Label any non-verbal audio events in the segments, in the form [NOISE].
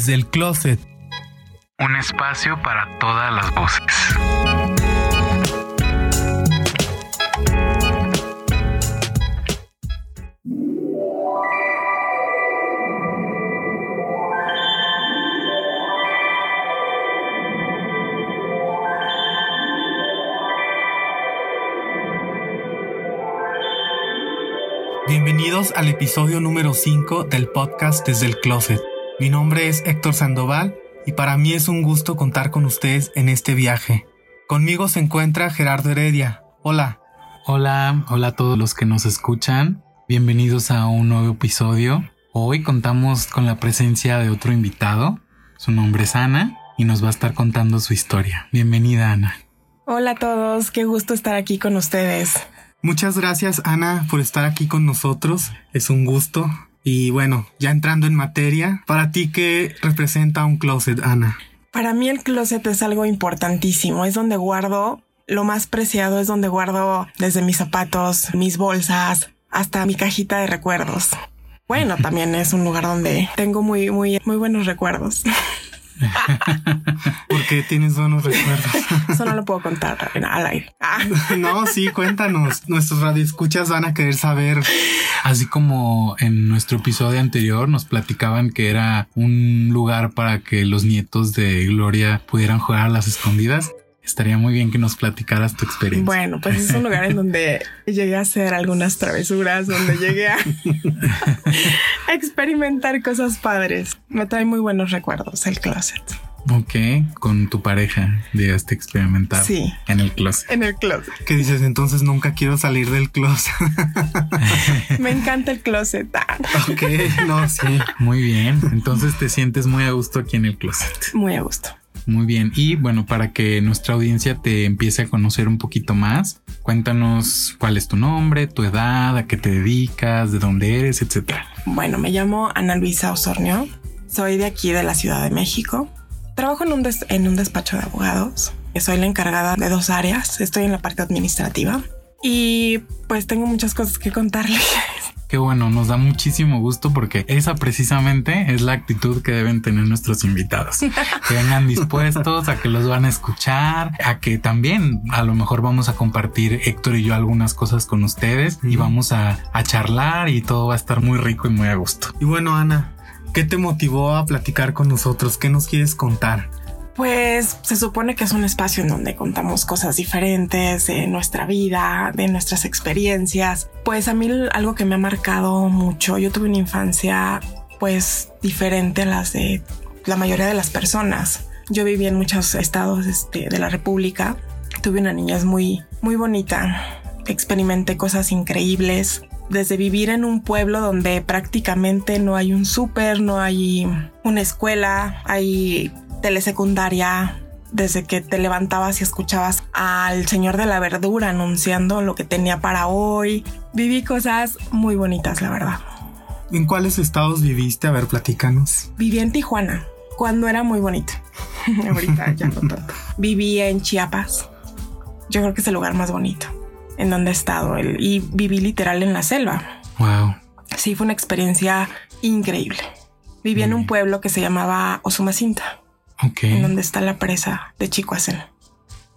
Desde el Closet. Un espacio para todas las voces. Bienvenidos al episodio número 5 del podcast Desde el Closet. Mi nombre es Héctor Sandoval y para mí es un gusto contar con ustedes en este viaje. Conmigo se encuentra Gerardo Heredia. Hola. Hola, hola a todos los que nos escuchan. Bienvenidos a un nuevo episodio. Hoy contamos con la presencia de otro invitado. Su nombre es Ana y nos va a estar contando su historia. Bienvenida, Ana. Hola a todos, qué gusto estar aquí con ustedes. Muchas gracias Ana por estar aquí con nosotros. Es un gusto. Y bueno, ya entrando en materia, ¿para ti qué representa un closet, Ana? Para mí el closet es algo importantísimo. Es donde guardo lo más preciado, es donde guardo desde mis zapatos, mis bolsas, hasta mi cajita de recuerdos. Bueno, [LAUGHS] también es un lugar donde tengo muy, muy, muy buenos recuerdos. [LAUGHS] [LAUGHS] Porque tienes buenos recuerdos. Eso no lo puedo contar al aire. Ah. [LAUGHS] No, sí, cuéntanos. Nuestros radioescuchas van a querer saber. Así como en nuestro episodio anterior nos platicaban que era un lugar para que los nietos de Gloria pudieran jugar a las escondidas. Estaría muy bien que nos platicaras tu experiencia. Bueno, pues es un lugar en donde [LAUGHS] llegué a hacer algunas travesuras, donde llegué a, [LAUGHS] experimentar cosas padres. Me trae muy buenos recuerdos el closet. Ok, con tu pareja llegaste a experimentar. Sí. En el closet. En el closet. ¿Qué dices? Entonces nunca quiero salir del closet. [LAUGHS] Me encanta el closet. ok, no, sí. Muy bien. Entonces te sientes muy a gusto aquí en el closet. Muy a gusto. Muy bien. Y bueno, para que nuestra audiencia te empiece a conocer un poquito más, cuéntanos cuál es tu nombre, tu edad, a qué te dedicas, de dónde eres, etcétera. Bueno, me llamo Ana Luisa Osornio. Soy de aquí, de la Ciudad de México. Trabajo en un, en un despacho de abogados. Soy la encargada de dos áreas. Estoy en la parte administrativa y pues tengo muchas cosas que contarles. [LAUGHS] Qué bueno, nos da muchísimo gusto porque esa precisamente es la actitud que deben tener nuestros invitados. [LAUGHS] Que vengan dispuestos a que los van a escuchar, a que también a lo mejor vamos a compartir Héctor y yo algunas cosas con ustedes y vamos a, a charlar y todo va a estar muy rico y muy a gusto. Y bueno, Ana, ¿qué te motivó a platicar con nosotros? ¿Qué nos quieres contar? Pues se supone que es un espacio en donde contamos cosas diferentes de nuestra vida, de nuestras experiencias. Pues a mí algo que me ha marcado mucho, yo tuve una infancia pues diferente a las de la mayoría de las personas. Yo viví en muchos estados este, de la República. Tuve una niñez muy, muy bonita. Experimenté cosas increíbles. Desde vivir en un pueblo donde prácticamente no hay un súper, no hay una escuela, hay telesecundaria, desde que te levantabas y escuchabas al señor de la verdura anunciando lo que tenía para hoy. Viví cosas muy bonitas, la verdad. ¿En cuáles estados viviste? A ver, platícanos. Viví en Tijuana, cuando era muy bonito. [LAUGHS] Ahorita ya no tanto. Viví en Chiapas. Yo creo que es el lugar más bonito en donde he estado. Y viví literal en la selva. Wow. Sí, fue una experiencia increíble. Viví en un pueblo que se llamaba Osumacinta. Okay. En donde está la presa de Chicoacén.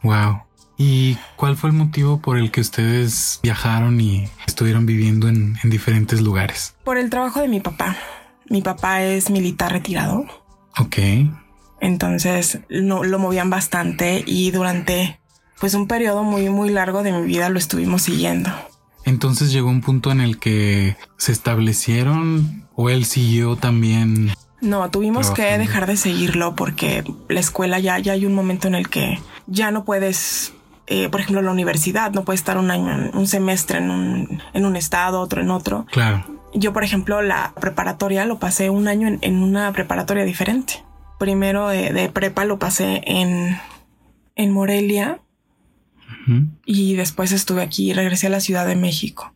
Wow. ¿Y cuál fue el motivo por el que ustedes viajaron y estuvieron viviendo en, en, diferentes lugares? Por el trabajo de mi papá. Mi papá es militar retirado. Ok. Entonces no, lo movían bastante y durante pues un periodo muy muy largo de mi vida lo estuvimos siguiendo. Entonces llegó un punto en el que se establecieron o él siguió también no, tuvimos que dejar de seguirlo porque la escuela ya, ya hay un momento en el que ya no puedes, eh, por ejemplo, la universidad, no puedes estar un año, un semestre en un, en un estado, otro en otro. Claro. Yo, por ejemplo, la preparatoria lo pasé un año en, en una preparatoria diferente. Primero de, de, prepa lo pasé en, en Morelia uh -huh. y después estuve aquí y regresé a la Ciudad de México.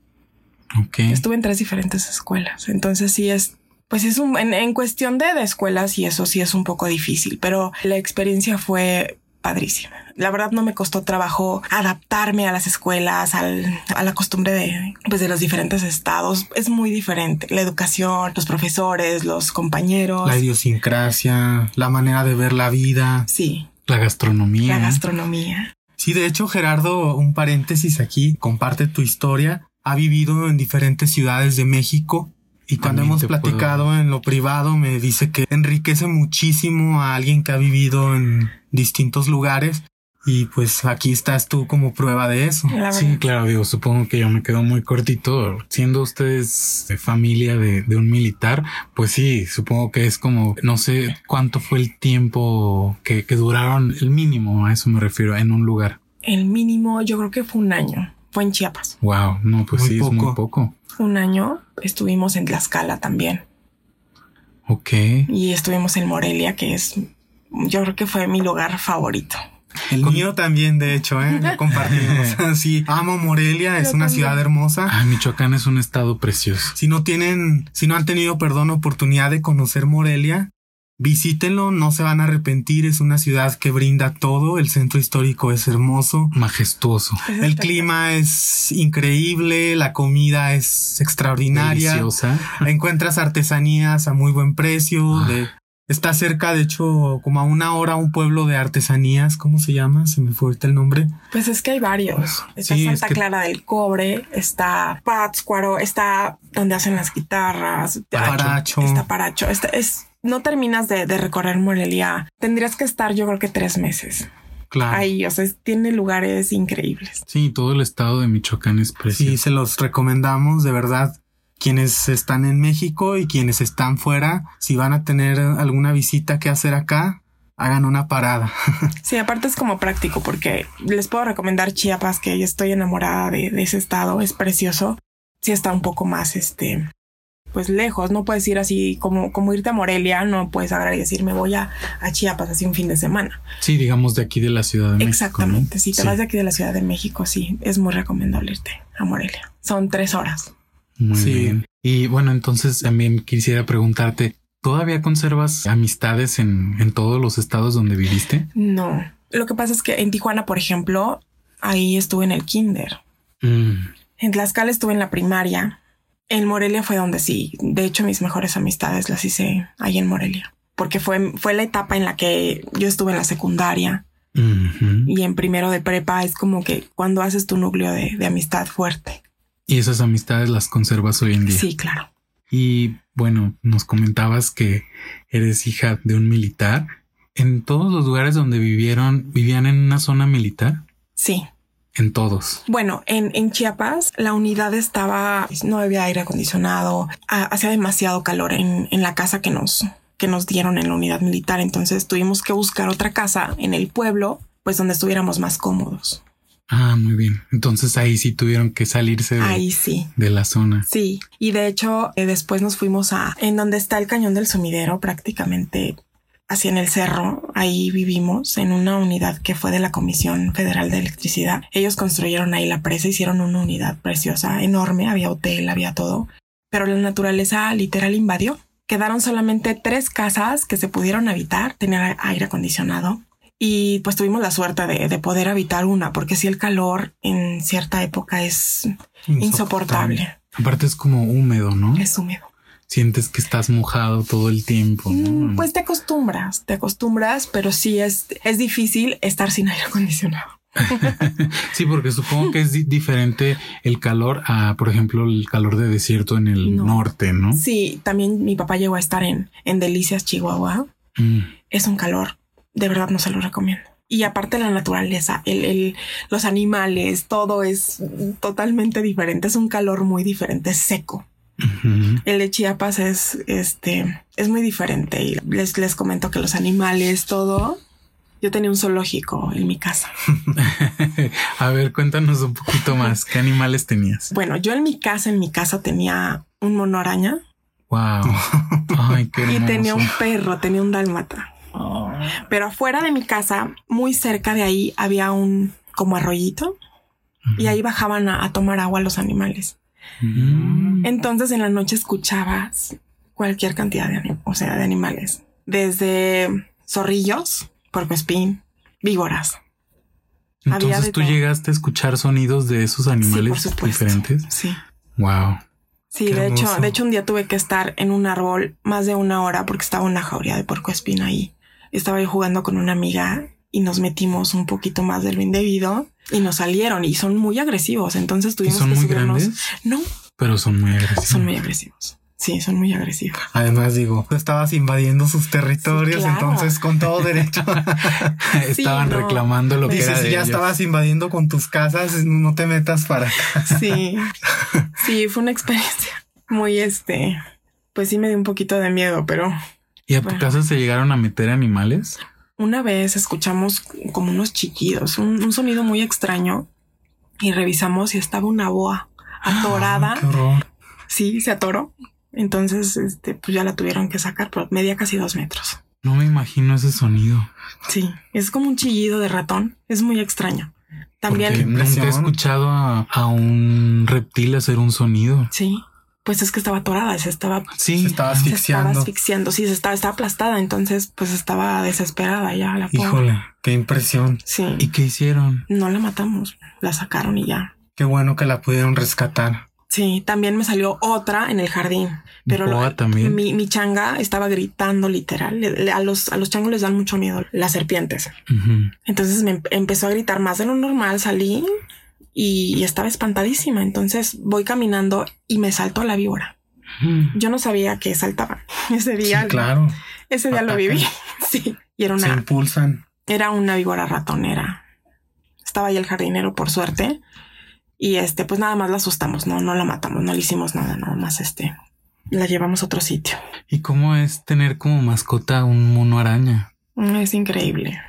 Okay. Estuve en tres diferentes escuelas. Entonces sí es pues es un, en, en cuestión de, de, escuelas y eso sí es un poco difícil, pero la experiencia fue padrísima. La verdad no me costó trabajo adaptarme a las escuelas, al, a la costumbre de, pues, de los diferentes estados. Es muy diferente. La educación, los profesores, los compañeros. La idiosincrasia, la manera de ver la vida. Sí. La gastronomía. La gastronomía. Sí, de hecho, Gerardo, un paréntesis aquí, comparte tu historia. Ha vivido en diferentes ciudades de México y cuando hemos platicado en lo privado me dice que enriquece muchísimo a alguien que ha vivido en distintos lugares y pues aquí estás tú como prueba de eso. Sí, claro, digo, supongo que yo me quedo muy cortito. Siendo ustedes de familia de, de, un militar, pues sí, supongo que es como, no sé cuánto fue el tiempo que, que duraron, el mínimo, a eso me refiero, en un lugar. El mínimo yo creo que fue un año, fue en Chiapas. Wow, no, pues muy sí, poco. es muy poco. Un año estuvimos en Tlaxcala también. Ok. Y estuvimos en Morelia, que es, yo creo que fue mi lugar favorito. El mío también, de hecho, ¿eh? Lo [LAUGHS] compartimos. [LAUGHS] sí, amo Morelia, es una ciudad hermosa. Ah, Michoacán es un estado precioso. Si no tienen, si no han tenido, perdón, oportunidad de conocer Morelia, visítenlo, no se van a arrepentir. Es una ciudad que brinda todo. El centro histórico es hermoso, majestuoso. El clima es increíble, la comida es extraordinaria. Deliciosa. Encuentras artesanías a muy buen precio. Ah. De, Está cerca, de hecho, como a una hora un pueblo de artesanías. ¿Cómo se llama? Se me fue ahorita el nombre. Pues es que hay varios. Está sí, Santa es que... Clara del Cobre, está Pátzcuaro, está donde hacen las guitarras. Paracho. Está Paracho. Está, es, no terminas de, de, recorrer Morelia. Tendrías que estar yo creo que tres meses. Claro. Ahí, o sea, tiene lugares increíbles. Sí, todo el estado de Michoacán es precioso. Sí, se los recomendamos, de verdad quienes están en México y quienes están fuera, si van a tener alguna visita que hacer acá, hagan una parada. [LAUGHS] sí, aparte es como práctico porque les puedo recomendar Chiapas, que yo estoy enamorada de, de ese estado, es precioso. Sí está un poco más, este, pues lejos, no puedes ir así como, como irte a Morelia, no puedes agarrar y decir me voy a, a Chiapas así un fin de semana. Sí, digamos de aquí de la Ciudad de México. Exactamente, ¿no? si te sí. vas de aquí de la Ciudad de México, sí, es muy recomendable irte a Morelia. Son tres horas. Muy sí. bien. Y bueno, entonces también quisiera preguntarte, ¿todavía conservas amistades en, en todos los estados donde viviste? No. Lo que pasa es que en Tijuana, por ejemplo, ahí estuve en el kinder. Mm. En Tlaxcala estuve en la primaria. En Morelia fue donde sí. De hecho, mis mejores amistades las hice ahí en Morelia. Porque fue, fue la etapa en la que yo estuve en la secundaria. Uh -huh. Y en primero de prepa es como que cuando haces tu núcleo de, de amistad fuerte. Y esas amistades las conservas hoy en día. Sí, claro. Y bueno, nos comentabas que eres hija de un militar. ¿En todos los lugares donde vivieron, vivían en una zona militar? Sí. En todos. Bueno, en, en Chiapas la unidad estaba, no había aire acondicionado, hacía demasiado calor en, en la casa que nos, que nos dieron en la unidad militar. Entonces tuvimos que buscar otra casa en el pueblo, pues donde estuviéramos más cómodos. Ah, muy bien. Entonces ahí sí tuvieron que salirse de, ahí sí. de la zona. Sí. Y de hecho, eh, después nos fuimos a en donde está el cañón del sumidero, prácticamente hacia en el cerro. Ahí vivimos en una unidad que fue de la Comisión Federal de Electricidad. Ellos construyeron ahí la presa, hicieron una unidad preciosa, enorme, había hotel, había todo. Pero la naturaleza literal invadió. Quedaron solamente tres casas que se pudieron habitar, tenían aire acondicionado, y pues tuvimos la suerte de, de, poder habitar una, porque si el calor en cierta época es insoportable. insoportable. Aparte es como húmedo, ¿no? Es húmedo. Sientes que estás mojado todo el tiempo. ¿no? Pues te acostumbras, te acostumbras, pero sí es, es difícil estar sin aire acondicionado. [LAUGHS] sí, porque supongo que es di diferente el calor a, por ejemplo, el calor de desierto en el No. norte, ¿no? Sí, también mi papá llegó a estar en, en Delicias, Chihuahua. Mm. Es un calor, de verdad no se lo recomiendo. Y aparte la naturaleza, el, el, los animales, todo es totalmente diferente. Es un calor muy diferente, es El de Chiapas es, este, es muy diferente. Y les, les comento que los animales, todo. Yo tenía un zoológico en mi casa. [LAUGHS] a ver, cuéntanos un poquito más. ¿Qué animales tenías? Bueno, yo en mi casa, en mi casa tenía un mono araña Wow. [LAUGHS] Ay, qué y tenía un perro, tenía un dálmata. Oh. Pero afuera de mi casa, muy cerca de ahí, había un como arroyito y ahí bajaban a, a tomar agua los animales. Mm. Entonces en la noche escuchabas cualquier cantidad de, o sea, de animales, desde zorrillos, puercoespín, víboras. Entonces tú llegaste a escuchar sonidos de esos animales diferentes. Sí. Wow. Sí, de hecho, de hecho un día tuve que estar en un árbol más de una hora porque estaba una jauría de porco espina ahí. Estaba yo jugando con una amiga y nos metimos un poquito más de lo indebido y nos salieron y son muy agresivos. Entonces tuvimos son que muy grandes? No, pero son muy agresivos. Son muy agresivos. Sí, son muy agresivos. Además, digo, estabas invadiendo sus territorios, entonces con todo derecho. [LAUGHS] Estaban reclamando lo que era ya estabas invadiendo con tus casas, no te metas para acá. Sí, sí, fue una experiencia muy este, pues sí me dio un poquito de miedo, pero. ¿Y a tu casa se llegaron a meter animales? Una vez escuchamos como unos chiquidos, un, sonido muy extraño y revisamos y estaba una boa atorada. Ah, sí, se atoró entonces, este, pues ya la tuvieron que sacar, pero media casi dos metros. No me imagino ese sonido. Sí, es como un chillido de ratón. Es muy extraño. También nunca he escuchado a, un reptil hacer un sonido. Sí, pues es que estaba atorada, se estaba, sí, se estaba asfixiando. Se estaba asfixiando, sí, se estaba, estaba aplastada, entonces pues estaba desesperada ya la Híjole, qué impresión. Sí. ¿Y qué hicieron? No la matamos, la sacaron y ya. Qué bueno que la pudieron rescatar. Sí, también me salió otra en el jardín. Pero también. Mi, mi, changa estaba gritando literal. a, los, a los changos les dan mucho miedo las serpientes. Entonces me empezó a gritar más de lo normal. Salí y, estaba espantadísima. Entonces voy caminando y me saltó la víbora. Yo no sabía que saltaban. [LAUGHS] Ese día. claro. Ese día lo viví. [LAUGHS] sí. Y era una. Se impulsan. Era una víbora ratonera. Estaba ahí el jardinero, por suerte y este, pues nada más la asustamos, no, no la matamos, no le hicimos nada, nada más este, la llevamos a otro sitio. ¿Y cómo es tener como mascota un mono araña? Mm, es increíble.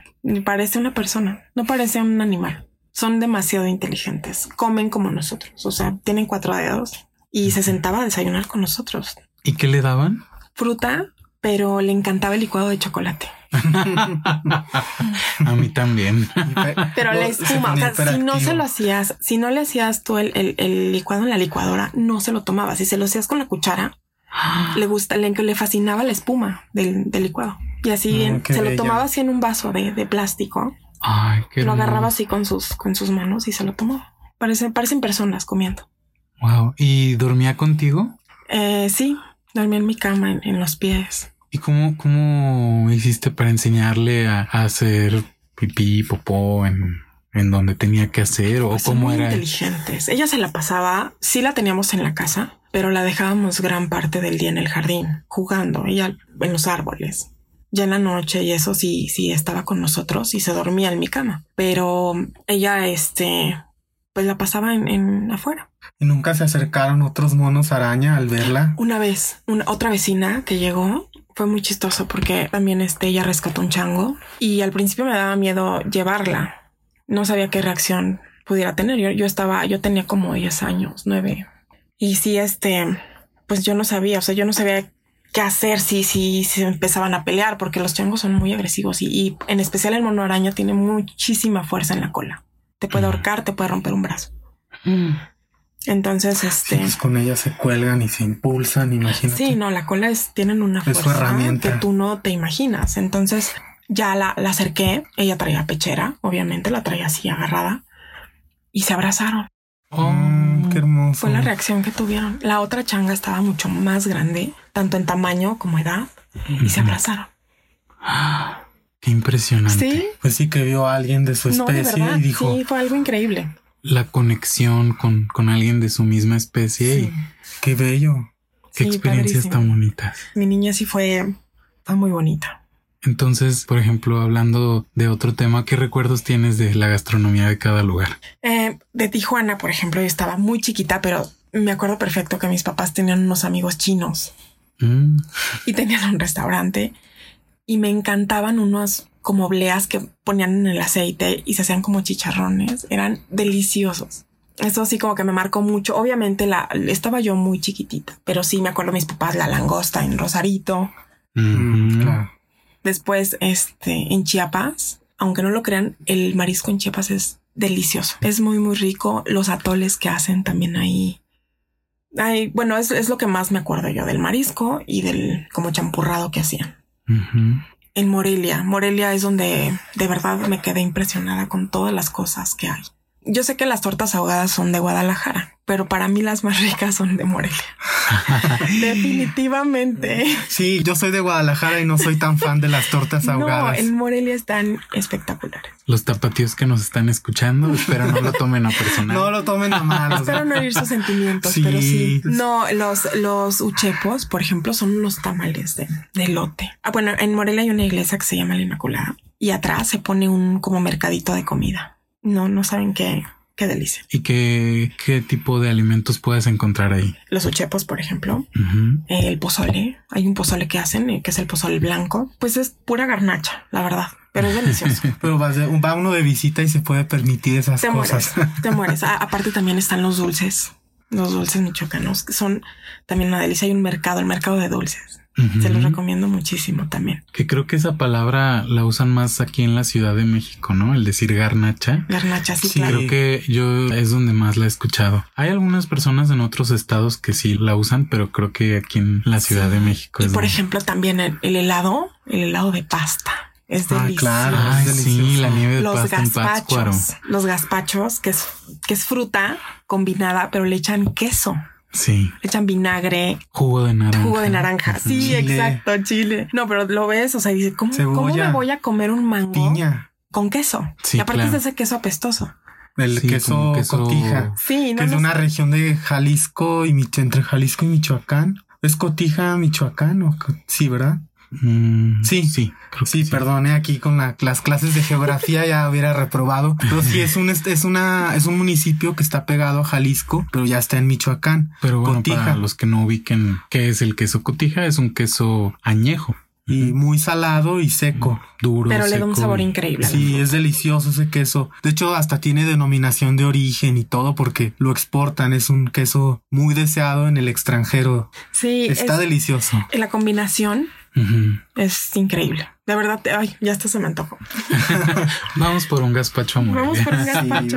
Parece una persona, no parece un animal. Son demasiado inteligentes, comen como nosotros, o sea, tienen cuatro dedos y se sentaba a desayunar con nosotros. ¿Y qué le daban? Fruta, pero le encantaba el licuado de chocolate. [LAUGHS] a mí también. Pero la espuma, o sea, si no se lo hacías, si no le hacías tú el, licuado en la licuadora, no se lo tomaba. Si se lo hacías con la cuchara, le gusta, le, le fascinaba la espuma del, licuado. Y así ah, se lo tomaba así en un vaso de, plástico. Ay, qué lo agarraba así con sus, con sus manos y se lo tomaba. Parecen, parecen personas comiendo. Wow. ¿Y dormía contigo? Eh, sí, dormía en mi cama, en los pies. ¿Y cómo, cómo hiciste para enseñarle a, hacer pipí, popó en, en donde tenía que hacer o pues cómo era? Inteligentes. Ella se la pasaba, sí la teníamos en la casa, pero la dejábamos gran parte del día en el jardín, jugando, ella en los árboles. Ya en la noche y eso sí, sí estaba con nosotros y se dormía en mi cama. Pero ella, este, pues la pasaba en, en afuera. ¿Y nunca se acercaron otros monos araña al verla? Una vez, una otra vecina que llegó fue muy chistoso porque también este, ella rescató un chango y al principio me daba miedo llevarla. No sabía qué reacción pudiera tener. Yo, yo estaba, yo tenía como 10 años, 9. Y sí, este, pues yo no sabía, o sea, yo no sabía qué hacer si, si, si empezaban a pelear porque los changos son muy agresivos y, en especial el mono araña tiene muchísima fuerza en la cola. Te puede ahorcar, te puede romper un brazo. Mm. Entonces, este. pues con ella se cuelgan y se impulsan, imagínate. Sí, no, la cola es, tienen una fuerza que tú no te imaginas. Entonces, ya la, la acerqué. Ella traía pechera, obviamente, la traía así agarrada y se abrazaron. Oh, qué hermoso. Fue la reacción que tuvieron. La otra changa estaba mucho más grande, tanto en tamaño como edad, y se abrazaron. [GASPS] Qué impresionante. Sí. Pues sí que vio a alguien de su especie y dijo. Sí, fue algo increíble la conexión con, con alguien de su misma especie y qué bello. Qué experiencias tan bonitas. Mi niña sí fue, fue muy bonita. Entonces, por ejemplo, hablando de otro tema, ¿qué recuerdos tienes de la gastronomía de cada lugar? Eh, de Tijuana, por ejemplo, yo estaba muy chiquita, pero me acuerdo perfecto que mis papás tenían unos amigos chinos mm. y tenían un restaurante y me encantaban unos como obleas que ponían en el aceite y se hacían como chicharrones. Eran deliciosos. Eso sí como que me marcó mucho. Obviamente la estaba yo muy chiquitita, pero sí me acuerdo mis papás la langosta en Rosarito. Después, este, en Chiapas, aunque no lo crean, el marisco en Chiapas es delicioso. Es muy, muy rico. Los atoles que hacen también ahí. Ay, bueno, es, es lo que más me acuerdo yo del marisco y del como champurrado que hacían. en Morelia. Morelia es donde de verdad me quedé impresionada con todas las cosas que hay. Yo sé que las tortas ahogadas son de Guadalajara, pero para mí las más ricas son de Morelia. [LAUGHS] Definitivamente. Sí, yo soy de Guadalajara y no soy tan fan de las tortas ahogadas. No, en Morelia están espectaculares. Los tapatíos que nos están escuchando, espero no lo tomen a personal. No lo tomen a mal. espero no herir sus sentimientos, pero sí. No, los, los uchepos, por ejemplo, son unos tamales de, de lote. Ah, bueno, en Morelia hay una iglesia que se llama la Inmaculada y atrás se pone un como mercadito de comida no, no saben qué, qué delicia. ¿Y qué, qué tipo de alimentos puedes encontrar ahí? Los uchepos, por ejemplo, el pozole. Hay un pozole que hacen, eh, que es el pozole blanco. Pues es pura garnacha, la verdad. Pero es delicioso. [LAUGHS] pero va, va, uno de visita y se puede permitir esas cosas. te mueres. [LAUGHS] aparte también están los dulces. Los dulces michoacanos, que son también una delicia. Hay un mercado, el mercado de dulces. Se los recomiendo muchísimo también. Que creo que esa palabra la usan más aquí en la Ciudad de México, ¿no? El decir garnacha. Garnacha, sí, sí Creo que yo es donde más la he escuchado. Hay algunas personas en otros estados que sí la usan, pero creo que aquí en la Ciudad de México. Y por ejemplo, también el, helado, el helado de pasta. Es ah, delicioso. Claro, sí, la nieve de los gazpachos, Los gazpachos, que es, que es fruta combinada, pero le echan queso. Sí. echan vinagre. Jugo de naranja. Jugo de naranja. Sí, exacto, chile. No, pero lo ves, o sea, dice, ¿cómo, ¿cómo me voy a comer un mango? Piña. Con queso. y aparte es ese queso apestoso. El queso, cotija. Sí, no, que es una región de Jalisco y entre Jalisco y Michoacán. ¿Es cotija Michoacán o sí, verdad? Mm, sí, sí, sí, perdone aquí con las clases de geografía ya hubiera reprobado, pero sí es un es una es un municipio que está pegado a Jalisco, pero ya está en Michoacán. Pero bueno, para los que no ubiquen qué es el queso cotija, es un queso añejo y muy salado y seco, duro. Pero le da un sabor increíble. Sí, es delicioso ese queso. De hecho, hasta tiene denominación de origen y todo porque lo exportan. Es un queso muy deseado en el extranjero. Sí, está delicioso. La combinación es increíble. De verdad, ay, ya hasta se me antojó. [LAUGHS] Vamos por un gazpacho Vamos por un gazpacho.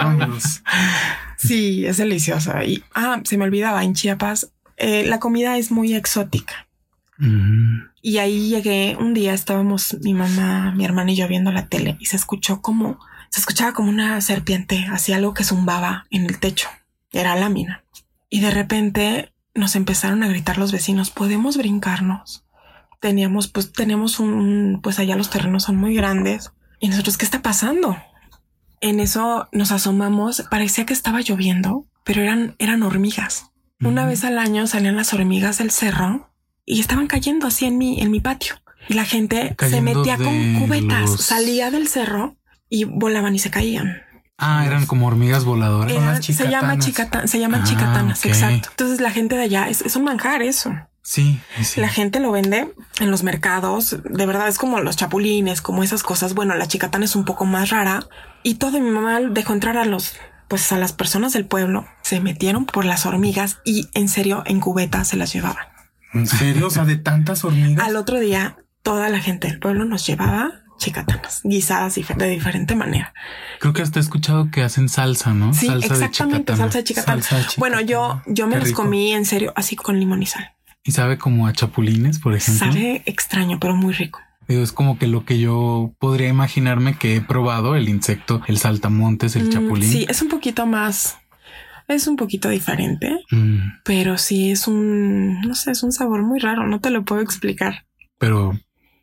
Sí, es deliciosa. Y, ah, se me olvidaba, en Chiapas eh, la comida es muy exótica. Y ahí llegué, un día estábamos mi mamá, mi hermana y yo viendo la tele y se escuchó como, se escuchaba como una serpiente, hacía algo que zumbaba en el techo. Era lámina. Y de repente nos empezaron a gritar los vecinos, ¿podemos brincarnos? Teníamos, pues tenemos un, pues allá los terrenos son muy grandes. Y nosotros, ¿qué está pasando? En eso nos asomamos, parecía que estaba lloviendo, pero eran, eran hormigas. Una vez al año salían las hormigas del cerro y estaban cayendo así en mi, en mi patio. Y la gente se metía con cubetas, salía del cerro y volaban y se caían. Ah, eran como hormigas voladoras. se llama chicata, se llaman ah, chicatanas, exacto. Entonces la gente de allá es, es un manjar eso. Sí, La gente lo vende en los mercados. De verdad es como los chapulines, como esas cosas. Bueno, la chicatana es un poco más rara y todo mi mamá dejó entrar a los, pues a las personas del pueblo. Se metieron por las hormigas y en serio en cubeta se las llevaban. ¿En serio? O sea, de tantas hormigas. Al otro día, toda la gente del pueblo nos llevaba chicatanas guisadas de diferente manera. Creo que hasta he escuchado que hacen salsa, ¿no? Sí, salsa exactamente, salsa de chicatana. Bueno, yo, yo me los comí en serio así con limón y sal. Y sabe como a chapulines, por ejemplo. Sabe extraño, pero muy rico. es como que lo que yo podría imaginarme que he probado, el insecto, el saltamontes, el mm, chapulín. Sí, es un poquito más, es un poquito diferente, mm. pero sí es un, no sé, es un sabor muy raro, no te lo puedo explicar. Pero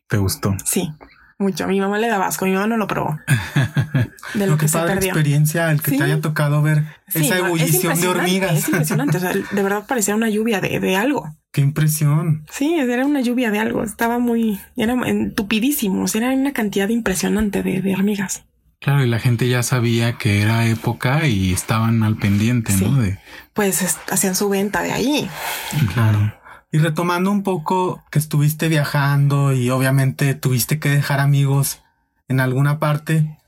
te gustó. Sí, mucho. A mi mamá le da asco, mi mamá no lo probó. [LAUGHS] De lo, que, se perdió. experiencia el que te haya tocado ver esa ebullición de hormigas. Es impresionante. o sea, de verdad parecía una lluvia de, de, algo. Qué impresión. Sí, era una lluvia de algo. Estaba muy, era entupidísimo. era una cantidad impresionante de, de, hormigas. Claro, y la gente ya sabía que era época y estaban al pendiente, ¿no? De... Pues hacían su venta de ahí. Claro. Y retomando un poco que estuviste viajando y obviamente tuviste que dejar amigos en alguna parte,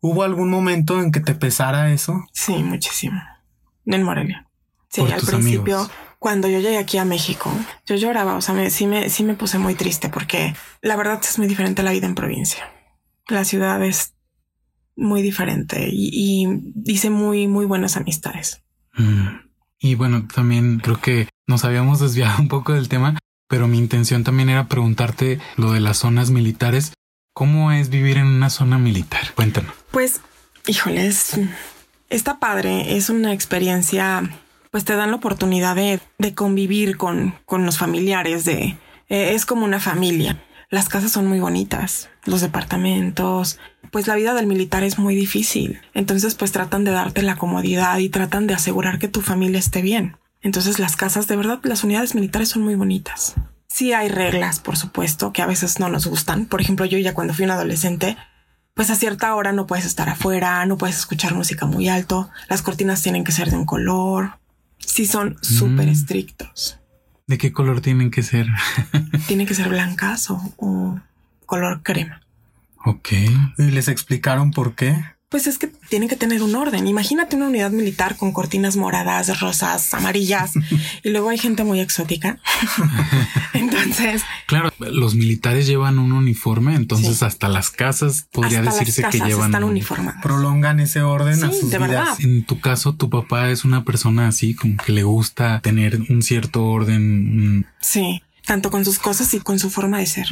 ¿hubo algún momento en que te pesara eso? Sí, muchísimo. En Morelia. Sí, al principio, cuando yo llegué aquí a México, yo lloraba, o sea, me, sí, me, sí me puse muy triste porque la verdad es muy diferente la vida en provincia. La ciudad es muy diferente y, hice muy, muy buenas amistades. Mm. Y bueno, también creo que nos habíamos desviado un poco del tema, pero mi intención también era preguntarte lo de las zonas militares, ¿Cómo es vivir en una zona militar? Cuéntanos. Pues, híjoles, está padre. Es una experiencia, pues te dan la oportunidad de, de convivir con, con los familiares, de, eh, es como una familia. Las casas son muy bonitas, los departamentos, pues la vida del militar es muy difícil. Entonces pues tratan de darte la comodidad y tratan de asegurar que tu familia esté bien. Entonces las casas, de verdad, las unidades militares son muy bonitas. Sí hay reglas, por supuesto, que a veces no nos gustan. Por ejemplo, yo ya cuando fui un adolescente, pues a cierta hora no puedes estar afuera, no puedes escuchar música muy alto, las cortinas tienen que ser de un color. Sí son súper Mm. estrictos. ¿De qué color tienen que ser? [LAUGHS] Tienen que ser blancas o, o color crema. ok. ¿Y les explicaron por qué? Pues es que tienen que tener un orden. Imagínate una unidad militar con cortinas moradas, rosas, amarillas y luego hay gente muy exótica. [LAUGHS] Entonces, Claro, los militares llevan un uniforme, entonces Sí. hasta las casas podría hasta decirse las que llevan están un- uniformadas. Prolongan ese orden a Sí, sus de vidas. verdad. En tu caso, tu papá es una persona así, como que le gusta tener un cierto orden. Sí, tanto con sus cosas y con su forma de ser.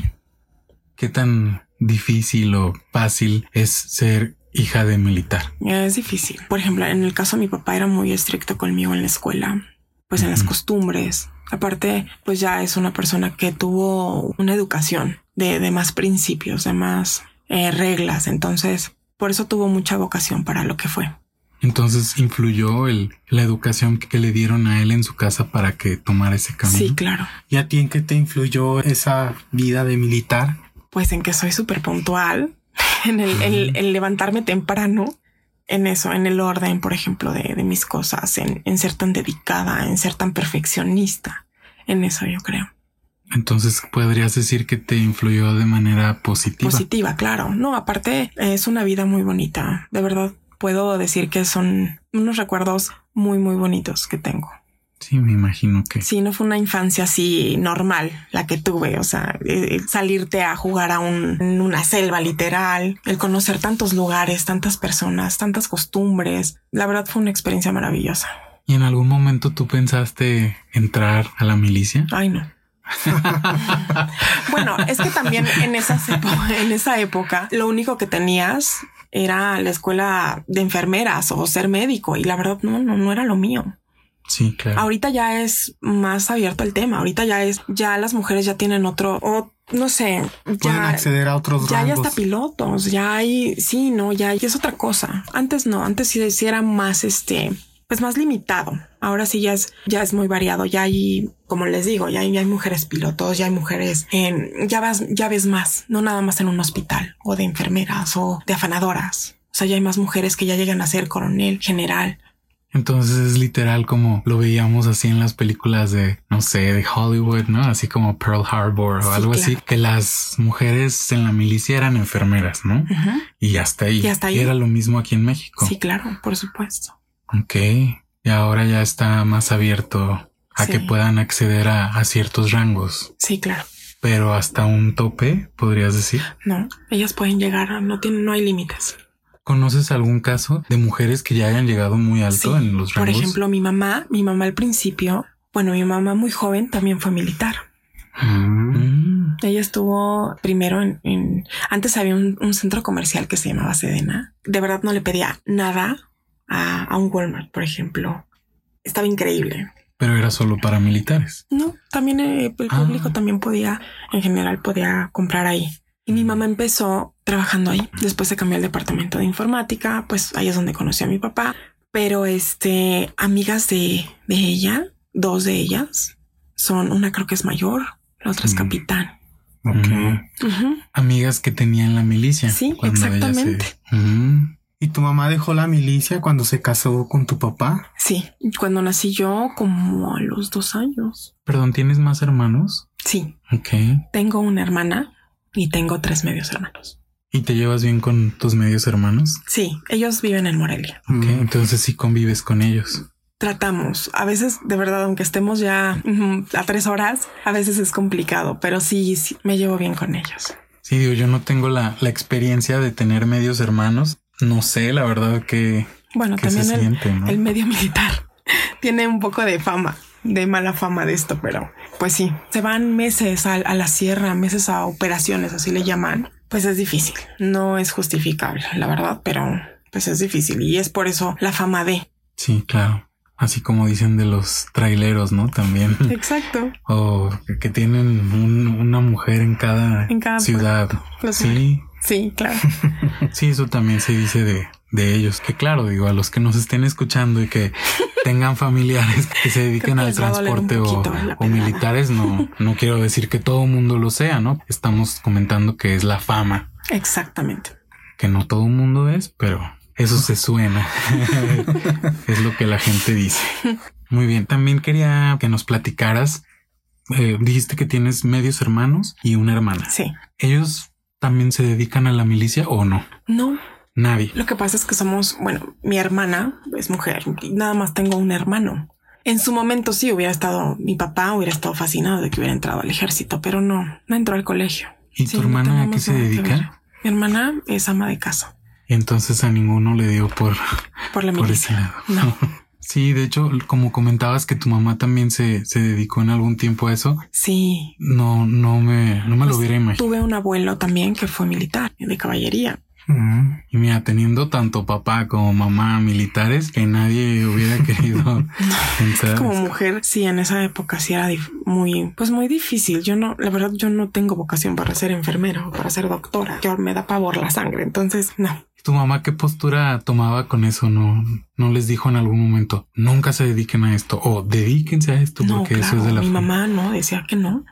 ¿Qué tan difícil o fácil es ser hija de militar? Es difícil. Por ejemplo, en el caso de mi papá era muy estricto conmigo en la escuela, pues en las costumbres. Aparte, pues ya es una persona que tuvo una educación de, de más principios, de más eh, reglas. Entonces, por eso tuvo mucha vocación para lo que fue. Entonces influyó el, la educación que le dieron a él en su casa para que tomara ese camino. Sí, claro. ¿Y a ti en qué te influyó esa vida de militar? Pues en que soy súper puntual, en el, el- el levantarme temprano, en eso, en el orden, por ejemplo, de, de mis cosas, en, en ser tan dedicada, en ser tan perfeccionista. En eso yo creo. Entonces podrías decir que te influyó de manera positiva. Positiva, claro. No, aparte es una vida muy bonita. De verdad, puedo decir que son unos recuerdos muy, muy bonitos que tengo. Sí, me imagino que. Sí, no fue una infancia así normal la que tuve. O sea, eh, el salirte a jugar a un, en una selva literal, el conocer tantos lugares, tantas personas, tantas costumbres. La verdad fue una experiencia maravillosa. ¿Y en algún momento tú pensaste entrar a la milicia? Ay, no. [LAUGHS] bueno, es que también en esas en esa época lo único que tenías era la escuela de enfermeras o ser médico y la verdad no, no, no era lo mío. Sí, claro. Ahorita ya es más abierto el tema. Ahorita ya es, ya las mujeres ya tienen otro, o no sé, Pueden ya, acceder a otros ya hay rangos. hasta pilotos, ya hay, sí, no, ya hay- es otra cosa. Antes no, antes sí, sí era más este, pues más limitado. Ahora sí ya es, ya es muy variado. Ya hay, como les digo, ya hay, ya hay mujeres pilotos, ya hay mujeres en, ya ves, ya ves más, no nada más en un hospital o de enfermeras o de afanadoras. O sea, ya hay más mujeres que ya llegan a ser coronel, general. Entonces es literal como lo veíamos así en las películas de, no sé, de Hollywood, ¿no? Así como Pearl Harbor o Sí, algo así, que las mujeres en la milicia eran enfermeras, ¿no? Y hasta ahí. Y hasta ahí. era lo mismo aquí en México. Sí, claro, por supuesto. Ok. Y ahora ya está más abierto a Sí. que puedan acceder a, a ciertos rangos, Sí, claro. pero hasta un tope, podrías decir. No, ellas pueden llegar, no tienen, no hay límites. ¿Conoces algún caso de mujeres que ya hayan llegado muy alto Sí, en los Por rangos? ejemplo, mi mamá, mi mamá al principio, bueno, mi mamá muy joven también fue militar. Mm, Ella estuvo primero en, en- antes había un, un centro comercial que se llamaba Sedena. De verdad no le pedía nada a, a un Walmart, por ejemplo. Estaba increíble. pero era solo para militares. No, también eh, el Ah. público también podía, en general, podía comprar ahí. Y mi mamá empezó trabajando ahí. Después se cambió al departamento de informática, pues ahí es donde conoció a mi papá. Pero este, amigas de, de ella, dos de ellas, son una creo que es mayor, la otra es Mm. capitán. Ok. Ujú. Amigas que tenían la milicia. Sí, se- exactamente. ¿Y tu mamá dejó la milicia cuando se casó con tu papá? Sí, cuando nací yo como a los dos años. Perdón, ¿tienes más hermanos? Sí, Ok. tengo una hermana y tengo tres medios hermanos. ¿Y te llevas bien con tus medios hermanos? Sí, ellos viven en Morelia. Ok, Mm. entonces sí convives con ellos. Tratamos. A veces, de verdad, aunque estemos ya a tres horas, a veces es complicado, pero sí, sí, me llevo bien con ellos. Sí, digo, yo no tengo la, la experiencia de tener medios hermanos. No sé, la verdad que, Bueno, que se también el, siente, ¿no? el medio [LAUGHS] militar tiene un poco de fama, de mala fama de esto, pero pues sí, se van meses a, a la sierra, meses a operaciones, así le llaman. pues es difícil. No es justificable, la verdad, pero pues es difícil y es por eso la fama de. Sí, claro. Así como dicen de los traileros, ¿no? También. Exacto. [LAUGHS] O que tienen una mujer en cada, en cada ciudad. Sí. [LAUGHS] Sí, claro. [LAUGHS] sí, eso también se dice de, de ellos. Que claro, digo, a los que nos estén escuchando y que [LAUGHS] tengan familiares que se dediquen al transporte o, o, militares, no, no quiero decir que todo mundo lo sea, ¿no? Estamos comentando que es la fama. Exactamente. Que no todo mundo es, pero eso se suena. [LAUGHS] es lo que la gente dice. Muy bien. También quería que nos platicaras. Eh, dijiste que tienes medios hermanos y una hermana. Sí. ¿Ellos también se dedican a la milicia o no? No. Nadie. Lo que pasa es que somos, bueno, mi hermana es mujer, nada más tengo un hermano. En su momento sí hubiera estado, mi papá hubiera estado fascinado de que hubiera entrado al ejército, pero no, no entró al colegio. ¿Y tu hermana a qué se dedica? Mi hermana es ama de casa. Entonces a ninguno le dio por, por la milicia. No. [LAUGHS] Sí, de hecho, como comentabas que tu mamá también se, se dedicó en algún tiempo a eso. Sí. No, no me, no me lo pues hubiera imaginado. Tuve un abuelo también que fue militar de caballería. Y mira, teniendo tanto papá como mamá militares, que nadie hubiera [LAUGHS] querido entrar. Como mujer, sí, en esa época sí era muy, pues muy difícil. Yo no, la verdad, yo no tengo vocación para ser enfermera o para ser doctora. Yo me da pavor la sangre, entonces no. ¿Tu mamá qué postura tomaba con eso? No, no les dijo en algún momento, nunca se dediquen a esto o dedíquense a esto porque eso es de la Mi mamá no decía que no.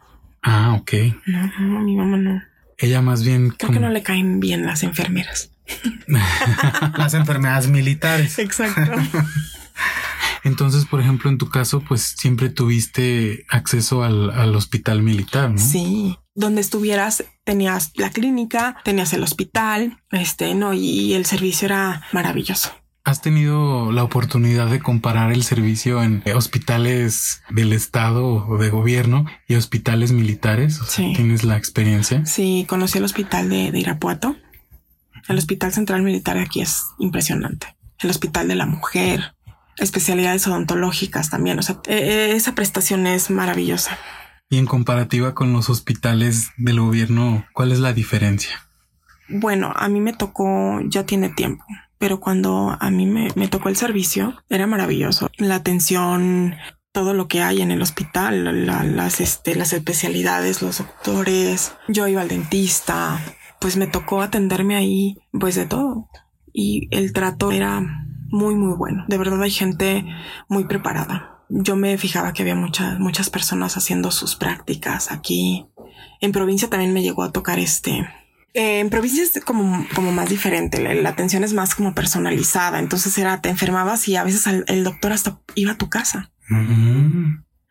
Ah, ok. No, no, mi mamá no. Ella más bien. Creo que no le caen bien las enfermeras. [LAUGHS] las enfermedades militares. Exacto. [LAUGHS] Entonces, por ejemplo, en tu caso, pues siempre tuviste acceso al, al, hospital militar, ¿no? Sí. Donde estuvieras, tenías la clínica, tenías el hospital, este, no, y el servicio era maravilloso. ¿Has tenido la oportunidad de comparar el servicio en hospitales del Estado o de gobierno y hospitales militares? sí. ¿Tienes la experiencia? Sí, conocí el hospital de, Irapuato. El Hospital Central Militar aquí es impresionante. El Hospital de la Mujer, especialidades odontológicas también. O sea, e, e, esa prestación es maravillosa. Y en comparativa con los hospitales del gobierno, ¿cuál es la diferencia? Bueno, a mí me tocó, ya tiene tiempo pero cuando a mí me, tocó el servicio era maravilloso. La atención, todo lo que hay en el hospital, las, este, las especialidades, los doctores. Yo iba al dentista, pues me tocó atenderme ahí, pues de todo. Y el trato era muy, muy bueno. De verdad hay gente muy preparada. Yo me fijaba que había muchas, muchas personas haciendo sus prácticas aquí. En provincia también me llegó a tocar este, eh, en provincia es como, como más diferente. La, atención es más como personalizada. Entonces era, te enfermabas y a veces el, doctor hasta iba a tu casa.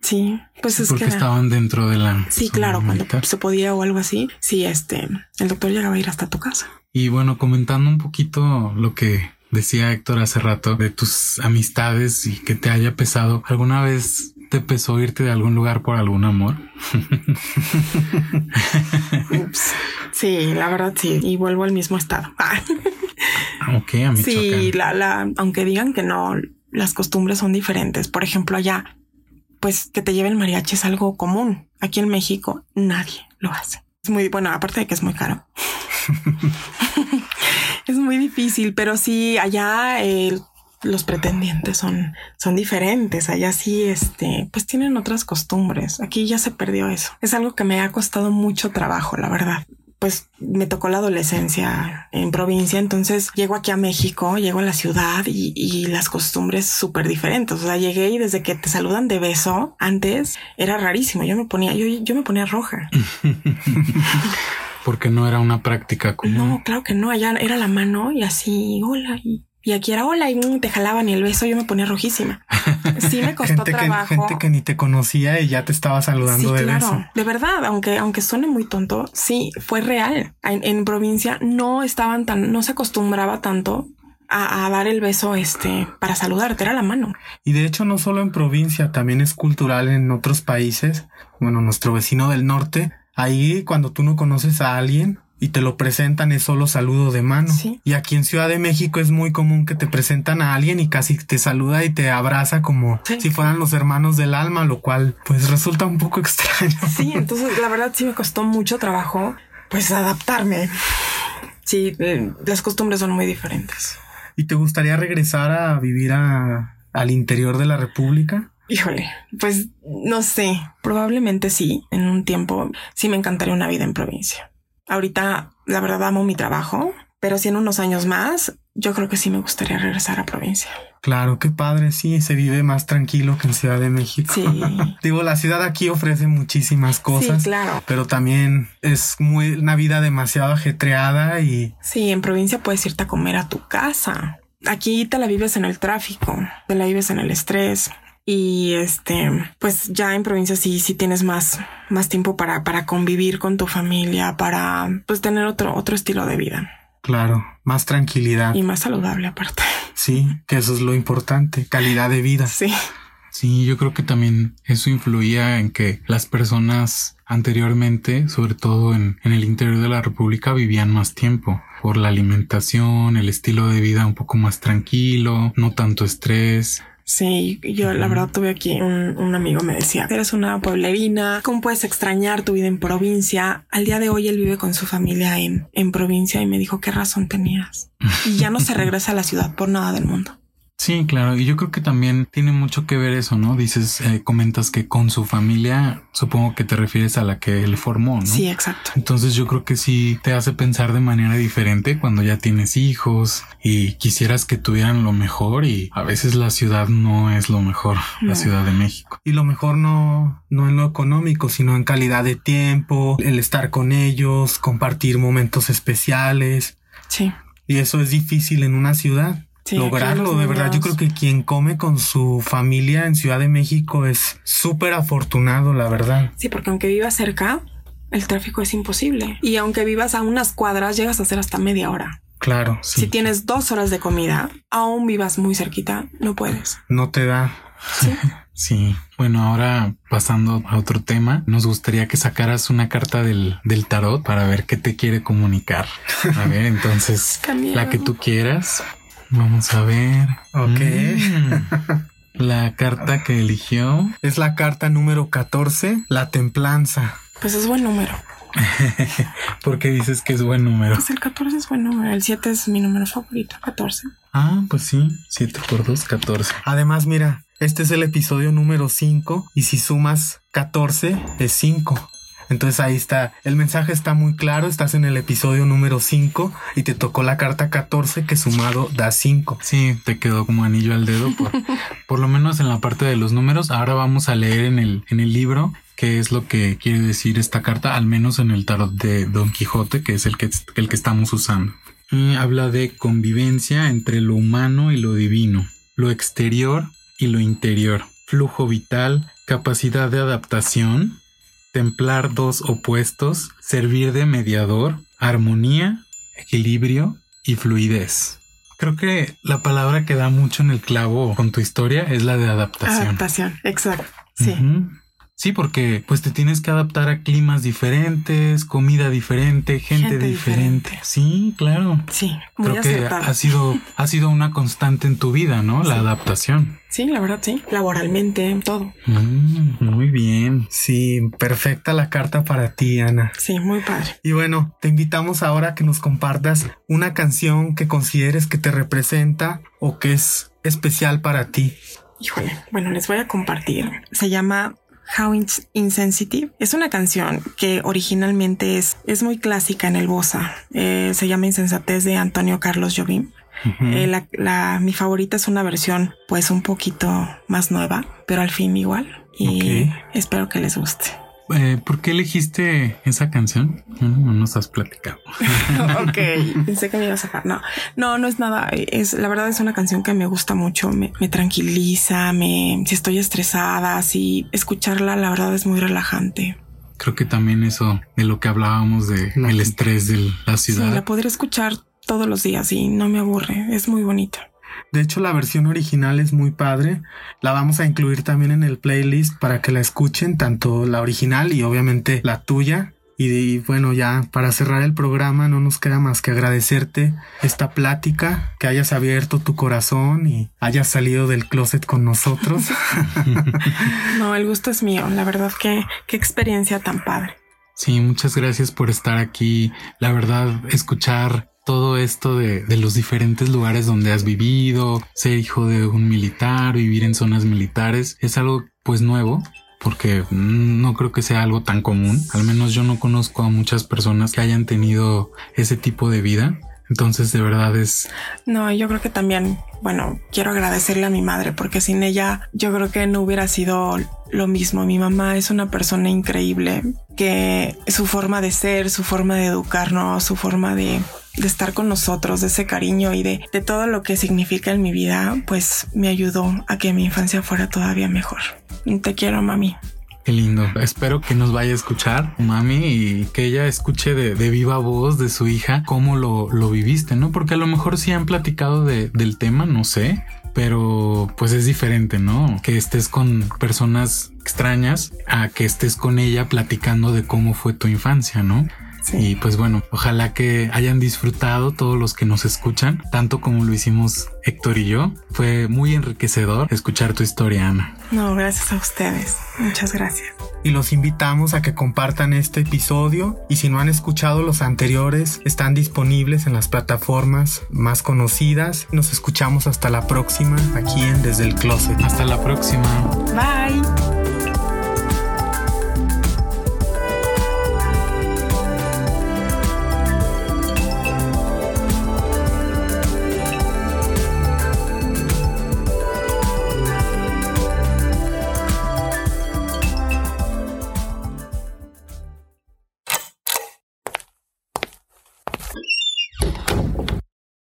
Sí, pues es porque estaban dentro de la. Sí, claro, cuando se podía o algo así. Sí, este, el doctor llegaba a ir hasta tu casa. Y bueno, comentando un poquito lo que decía Héctor hace rato de tus amistades y que te haya pesado, ¿alguna vez te pesó irte de algún lugar por algún amor? Sí, la verdad sí. Y vuelvo al mismo estado. ok, a Sí, la, la, aunque digan que no, las costumbres son diferentes. Por ejemplo, allá, pues que te lleve el mariachi es algo común. Aquí en México nadie lo hace. Es muy bueno, aparte de que es muy caro. [LAUGHS] [LAUGHS] es muy difícil, pero sí, allá el los pretendientes son, son diferentes. Allá sí, este, pues tienen otras costumbres. Aquí ya se perdió eso. Es algo que me ha costado mucho trabajo, la verdad. Pues me tocó la adolescencia en provincia, entonces llego aquí a México, llego a la ciudad y, las costumbres súper diferentes. O sea, llegué y desde que te saludan de beso, antes era rarísimo. Yo me ponía, yo, yo me ponía roja. [LAUGHS] Porque no era una práctica común. No, claro que no. Allá era la mano y así, hola, y y aquí era hola y te jalaban y el beso yo me ponía rojísima. Sí me [LAUGHS] costó gente trabajo. Que, gente que ni te conocía y ya te estaba saludando de claro. De verdad, aunque, aunque suene muy tonto, sí, fue real. En, provincia no estaban tan, no se acostumbraba tanto a, a, dar el beso este para saludarte, era la mano. Y de hecho, no solo en provincia, también es cultural en otros países. Bueno, nuestro vecino del norte, ahí cuando tú no conoces a alguien, y te lo presentan es solo saludo de mano. Y aquí en Ciudad de México es muy común que te presentan a alguien y casi te saluda y te abraza como si fueran los hermanos del alma, lo cual pues resulta un poco [LAUGHS] extraño. Sí, entonces la verdad sí me costó mucho trabajo Pues adaptarme. Sí, eh, las costumbres son muy diferentes. ¿Y te gustaría regresar a vivir a, al interior de la República? Híjole, pues no sé, probablemente sí, en un tiempo sí me encantaría una vida en provincia. Ahorita, la verdad, amo mi trabajo, pero si en unos años más, yo creo que sí me gustaría regresar a provincia. Claro, qué padre, sí, se vive más tranquilo que en Ciudad de México. Sí. [LAUGHS] Digo, la ciudad aquí ofrece muchísimas cosas, Sí, claro. pero también es muy una vida demasiado ajetreada y Sí, en provincia puedes irte a comer a tu casa. Aquí te la vives en el tráfico, te la vives en el estrés. Y este, pues ya en provincia sí, sí tienes más, más tiempo para, para convivir con tu familia, para pues tener otro, otro estilo de vida claro, más tranquilidad. y más saludable aparte. Sí, que eso es lo importante, calidad de vida. Sí, Sí, yo creo que también eso influía en que las personas anteriormente, sobre todo en, en el interior de la República, vivían más tiempo por la alimentación, el estilo de vida un poco más tranquilo, no tanto estrés. Sí. Yo la verdad tuve aquí un, un amigo me decía, eres una pueblerina, ¿cómo puedes extrañar tu vida en provincia? Al día de hoy él vive con su familia en, en provincia y me dijo qué razón tenías. Y ya no se [LAUGHS] regresa a la ciudad por nada del mundo. Sí, claro. Y yo creo que también tiene mucho que ver eso, ¿no? Dices, eh, comentas que con su familia, supongo que te refieres a la que él formó, ¿no? Sí, exacto. Entonces yo creo que sí te hace pensar de manera diferente cuando ya tienes hijos y quisieras que tuvieran lo mejor y a veces la ciudad no es lo mejor, la. Ciudad de México. Y lo mejor no, no en lo económico, sino en calidad de tiempo, el estar con ellos, compartir momentos especiales. Sí. Y eso es difícil en una ciudad. Sí, lograrlo, de verdad. Yo creo que quien come con su familia en Ciudad de México es súper afortunado, la verdad. Sí, porque aunque vivas cerca, el tráfico es imposible. Y aunque vivas a unas cuadras, llegas a hacer hasta media hora. Claro, Sí. Si tienes dos horas de comida, aún vivas muy cerquita, no puedes. no te da. [LAUGHS] Sí. Bueno, ahora pasando a otro tema, nos gustaría que sacaras una carta del, del tarot para ver qué te quiere comunicar. A ver, entonces, [LAUGHS] la que tú quieras. Vamos a ver. Ok. Mm. La carta que eligió. Es la carta número 14, la templanza. Pues es buen número. [LAUGHS] porque dices que es buen número? Pues el 14 es buen número. El 7 es mi número favorito. 14. Ah, pues sí. 7 por 2, 14. Además, mira, este es el episodio número 5 y si sumas 14 es 5. Entonces ahí está, el mensaje está muy claro, estás en el episodio número 5 y te tocó la carta 14 que sumado da 5. Sí, te quedó como anillo al dedo por, [LAUGHS] por lo menos en la parte de los números. Ahora vamos a leer en el, en el libro qué es lo que quiere decir esta carta, al menos en el tarot de Don Quijote, que es el que, el que estamos usando. Y habla de convivencia entre lo humano y lo divino, lo exterior y lo interior, flujo vital, capacidad de adaptación, templar dos opuestos, servir de mediador, armonía, equilibrio y fluidez. Creo que la palabra que da mucho en el clavo con tu historia es la de adaptación. Adaptación. Exacto. Sí. Sí, porque pues te tienes que adaptar a climas diferentes, comida diferente, gente, Gente diferente. diferente. Sí, claro. Sí. Muy Creo que ha sido, ha sido una constante en tu vida, ¿no? La Sí. adaptación. Sí, la verdad, sí. Laboralmente, todo. Mm, muy bien. Sí, perfecta la carta para ti, Ana. Sí, muy padre. Y bueno, te invitamos ahora a que nos compartas una canción que consideres que te representa o que es especial para ti. Híjole, bueno, les voy a compartir. Se llama How Ins- Insensitive. Es una canción que originalmente es, es muy clásica en el bossa. Eh, se llama Insensatez de Antonio Carlos Jobim. Eh, la, la- mi favorita es una versión pues un poquito más nueva, pero al fin igual. Y espero que les guste. Eh, ¿Por qué elegiste esa canción? No nos has platicado. [LAUGHS] ok, [LAUGHS] pensé que me ibas a sacar. No, no, no es nada. Es la verdad es una canción que me gusta mucho. Me, me tranquiliza, me si estoy estresada, si escucharla, la verdad es muy relajante. Creo que también eso de lo que hablábamos de La- el estrés de la Sí, ciudad. la podré escuchar todos los días y no me aburre. Es muy bonita. De hecho, la versión original es muy padre. La vamos a incluir también en el playlist para que la escuchen, tanto la original y obviamente la tuya. Y, y bueno, ya para cerrar el programa no nos queda más que agradecerte esta plática, que hayas abierto tu corazón y hayas salido del closet con nosotros. [LAUGHS] No, el gusto es mío. La verdad que qué experiencia tan padre. Sí, muchas gracias por estar aquí. La verdad, escuchar todo esto de, de, los diferentes lugares donde has vivido, ser hijo de un militar, vivir en zonas militares, es algo pues nuevo porque no creo que sea algo tan común. Al menos yo no conozco a muchas personas que hayan tenido ese tipo de vida. Entonces de verdad es... No, yo creo que también, bueno, quiero agradecerle a mi madre porque sin ella yo creo que no hubiera sido lo mismo. Mi mamá es una persona increíble que su forma de ser, su forma de educarnos, su forma de, de estar con nosotros, de ese cariño y de, de todo lo que significa en mi vida, pues me ayudó a que mi infancia fuera todavía mejor. Te quiero, mami. Qué lindo. Espero que nos vaya a escuchar, mami, y que ella escuche de, de viva voz de su hija cómo lo, lo, viviste, ¿no? Porque a lo mejor sí han platicado de, del tema, no sé, pero pues es diferente, ¿no? Que estés con personas extrañas a que estés con ella platicando de cómo fue tu infancia, ¿no? Sí. Y pues bueno, ojalá que hayan disfrutado todos los que nos escuchan, tanto como lo hicimos Héctor y yo. Fue muy enriquecedor escuchar tu historia, Ana. No, gracias a ustedes. Muchas gracias. Y los invitamos a que compartan este episodio y si no han escuchado los anteriores, están disponibles en las plataformas más conocidas. Nos escuchamos hasta la próxima aquí en Desde el Closet. Hasta la próxima. Bye.